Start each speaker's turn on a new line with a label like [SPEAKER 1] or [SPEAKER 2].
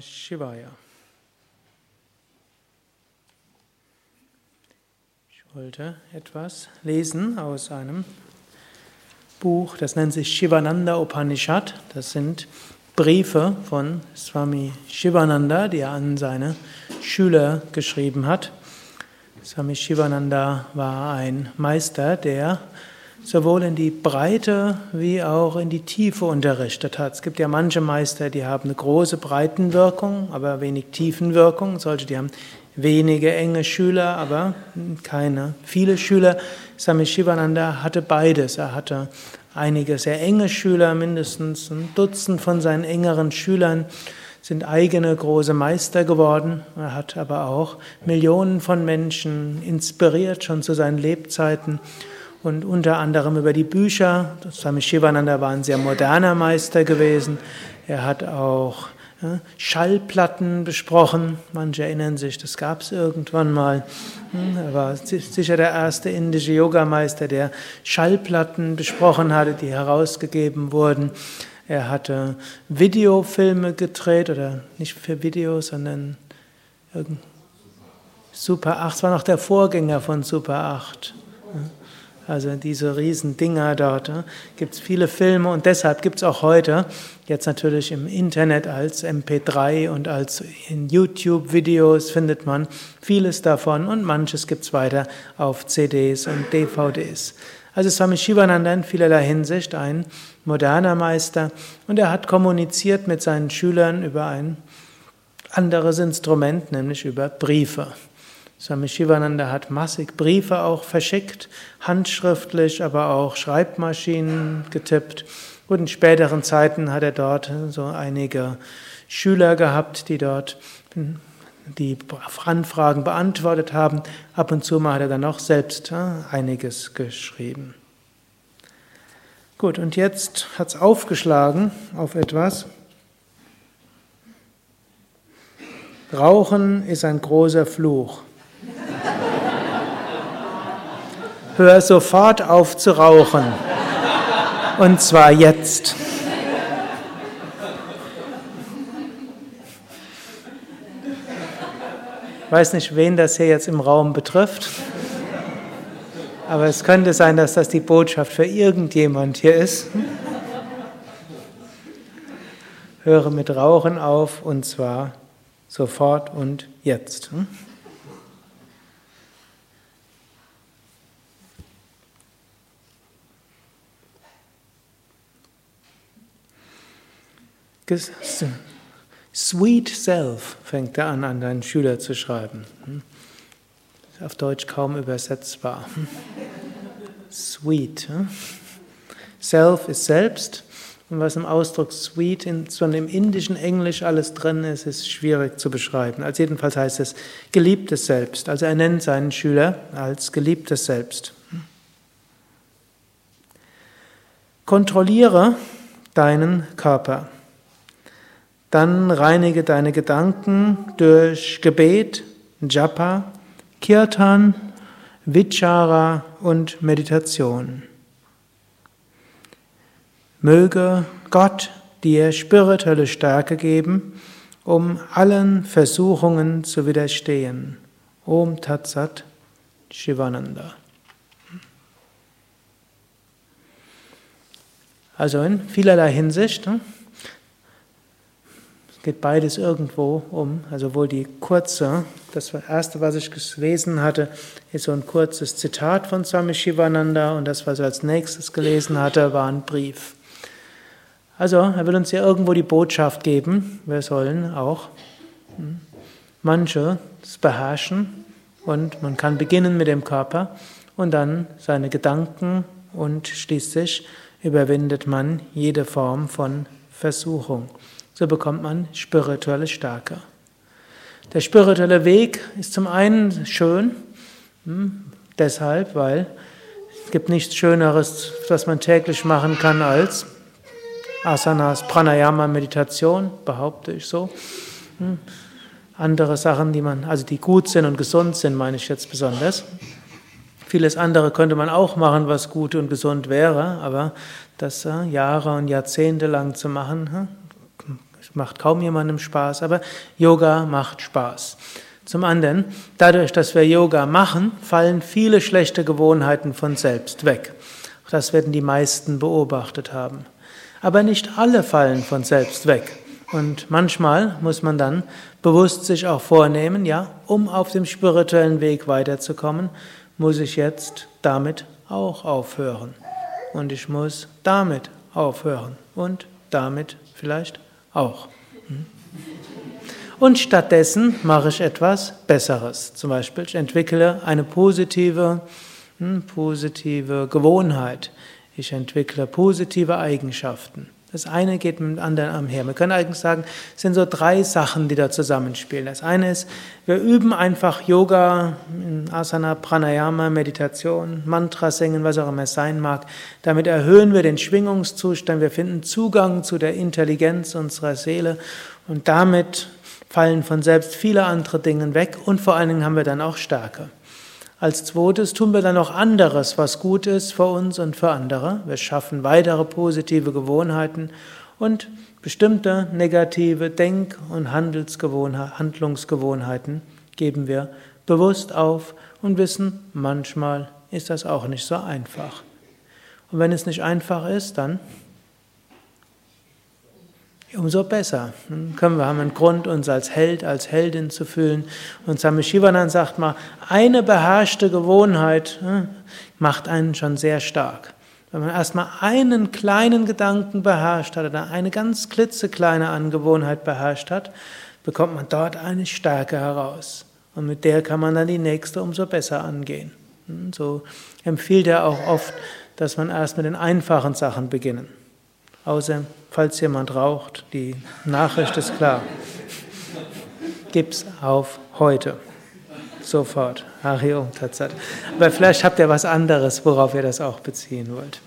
[SPEAKER 1] Shivaya. Ich wollte etwas lesen aus einem Buch, das nennt sich Shivananda Upanishad. Das sind Briefe von Swami Shivananda, die er an seine Schüler geschrieben hat. Swami Shivananda war ein Meister, der sowohl in die Breite wie auch in die Tiefe unterrichtet hat. Es gibt ja manche Meister, die haben eine große Breitenwirkung, aber wenig Tiefenwirkung. Solche, die haben wenige enge Schüler, aber keine viele Schüler. Swami Shivananda hatte beides. Er hatte einige sehr enge Schüler, mindestens ein Dutzend von seinen engeren Schülern sind eigene große Meister geworden. Er hat aber auch Millionen von Menschen inspiriert, schon zu seinen Lebzeiten und unter anderem über die Bücher. Swami Shivananda war ein sehr moderner Meister gewesen. Er hat auch ja, Schallplatten besprochen. Manche erinnern sich, das gab es irgendwann mal. Hm, er war sicher der erste indische Yogameister, der Schallplatten besprochen hatte, die herausgegeben wurden. Er hatte Videofilme gedreht, oder nicht für Video, sondern Super 8, es war noch der Vorgänger von Super 8. Also diese riesen Dinger dort. Gibt es viele Filme und deshalb gibt es auch heute, jetzt natürlich im Internet als MP3 und als in YouTube-Videos findet man vieles davon und manches gibt es weiter auf CDs und DVDs. Also Swami Shivananda in vielerlei Hinsicht ein moderner Meister und er hat kommuniziert mit seinen Schülern über ein anderes Instrument, nämlich über Briefe. Swami Shivananda hat massig Briefe auch verschickt, handschriftlich, aber auch Schreibmaschinen getippt. Und in späteren Zeiten hat er dort so einige Schüler gehabt, die dort die Anfragen beantwortet haben. Ab und zu mal hat er dann auch selbst einiges geschrieben. Gut, und jetzt hat es aufgeschlagen auf etwas. Rauchen ist ein großer Fluch. Hör sofort auf zu rauchen. Und zwar jetzt. Ich weiß nicht, wen das hier jetzt im Raum betrifft, aber es könnte sein, dass das die Botschaft für irgendjemand hier ist. Höre mit Rauchen auf und zwar sofort und jetzt. Sweet Self fängt er an, an deinen Schüler zu schreiben. Hm? Auf Deutsch kaum übersetzbar. Hm? Sweet. Hm? Self ist selbst. Und was im Ausdruck sweet in so einem indischen Englisch alles drin ist, ist schwierig zu beschreiben. Also jedenfalls heißt es geliebtes Selbst. Also er nennt seinen Schüler als geliebtes Selbst. Kontrolliere deinen Körper. Dann reinige deine Gedanken durch Gebet, Japa, Kirtan, Vichara und Meditation. Möge Gott dir spirituelle Stärke geben, um allen Versuchungen zu widerstehen. Om Tat Sat Shivananda. Also in vielerlei Hinsicht. Ne? Geht beides irgendwo um. Also wohl die kurze, das erste, was ich gelesen hatte, ist so ein kurzes Zitat von Swami Shivananda und das, was ich als nächstes gelesen hatte, war ein Brief. Also er will uns ja irgendwo die Botschaft geben, wir sollen auch hm, manche beherrschen und man kann beginnen mit dem Körper und dann seine Gedanken und schließlich überwindet man jede Form von Versuchung. So bekommt man spirituelle Stärke. Der spirituelle Weg ist zum einen schön, hm, deshalb, weil es gibt nichts Schöneres, was man täglich machen kann als Asanas, Pranayama, Meditation, behaupte ich so. Hm. Andere Sachen, die man, also die gut sind und gesund sind, meine ich jetzt besonders. Vieles andere könnte man auch machen, was gut und gesund wäre, aber das äh, Jahre und Jahrzehnte lang zu machen, hm, macht kaum jemandem Spaß, aber Yoga macht Spaß. Zum anderen, dadurch, dass wir Yoga machen, fallen viele schlechte Gewohnheiten von selbst weg. Das werden die meisten beobachtet haben. Aber nicht alle fallen von selbst weg. Und manchmal muss man dann bewusst sich auch vornehmen, ja, um auf dem spirituellen Weg weiterzukommen, muss ich jetzt damit auch aufhören. Und ich muss damit aufhören. Und damit vielleicht auch. Und stattdessen mache ich etwas Besseres. Zum Beispiel, ich entwickle eine positive, hm, positive Gewohnheit. Ich entwickle positive Eigenschaften. Das eine geht mit dem anderen einher. Wir können eigentlich sagen, es sind so drei Sachen, die da zusammenspielen. Das eine ist, wir üben einfach Yoga, Asana, Pranayama, Meditation, Mantra singen, was auch immer es sein mag. Damit erhöhen wir den Schwingungszustand, wir finden Zugang zu der Intelligenz unserer Seele und damit fallen von selbst viele andere Dinge weg und vor allen Dingen haben wir dann auch Stärke. Als zweites tun wir dann noch anderes, was gut ist für uns und für andere. Wir schaffen weitere positive Gewohnheiten und bestimmte negative Denk- und Handlungsgewohnheiten geben wir bewusst auf und wissen, manchmal ist das auch nicht so einfach. Und wenn es nicht einfach ist, dann umso besser. Dann können wir haben einen Grund, uns als Held, als Heldin zu fühlen. Und Swami Shivanand sagt mal, eine beherrschte Gewohnheit hm, macht einen schon sehr stark. Wenn man erstmal einen kleinen Gedanken beherrscht hat oder eine ganz klitzekleine Angewohnheit beherrscht hat, bekommt man dort eine Stärke heraus. Und mit der kann man dann die nächste umso besser angehen. Hm, so empfiehlt er auch oft, dass man erst mit den einfachen Sachen beginnen. Außer, falls jemand raucht, die Nachricht ist klar. Gib's auf heute. Sofort. Hari Om Tatsat. Aber vielleicht habt ihr was anderes, worauf ihr das auch beziehen wollt.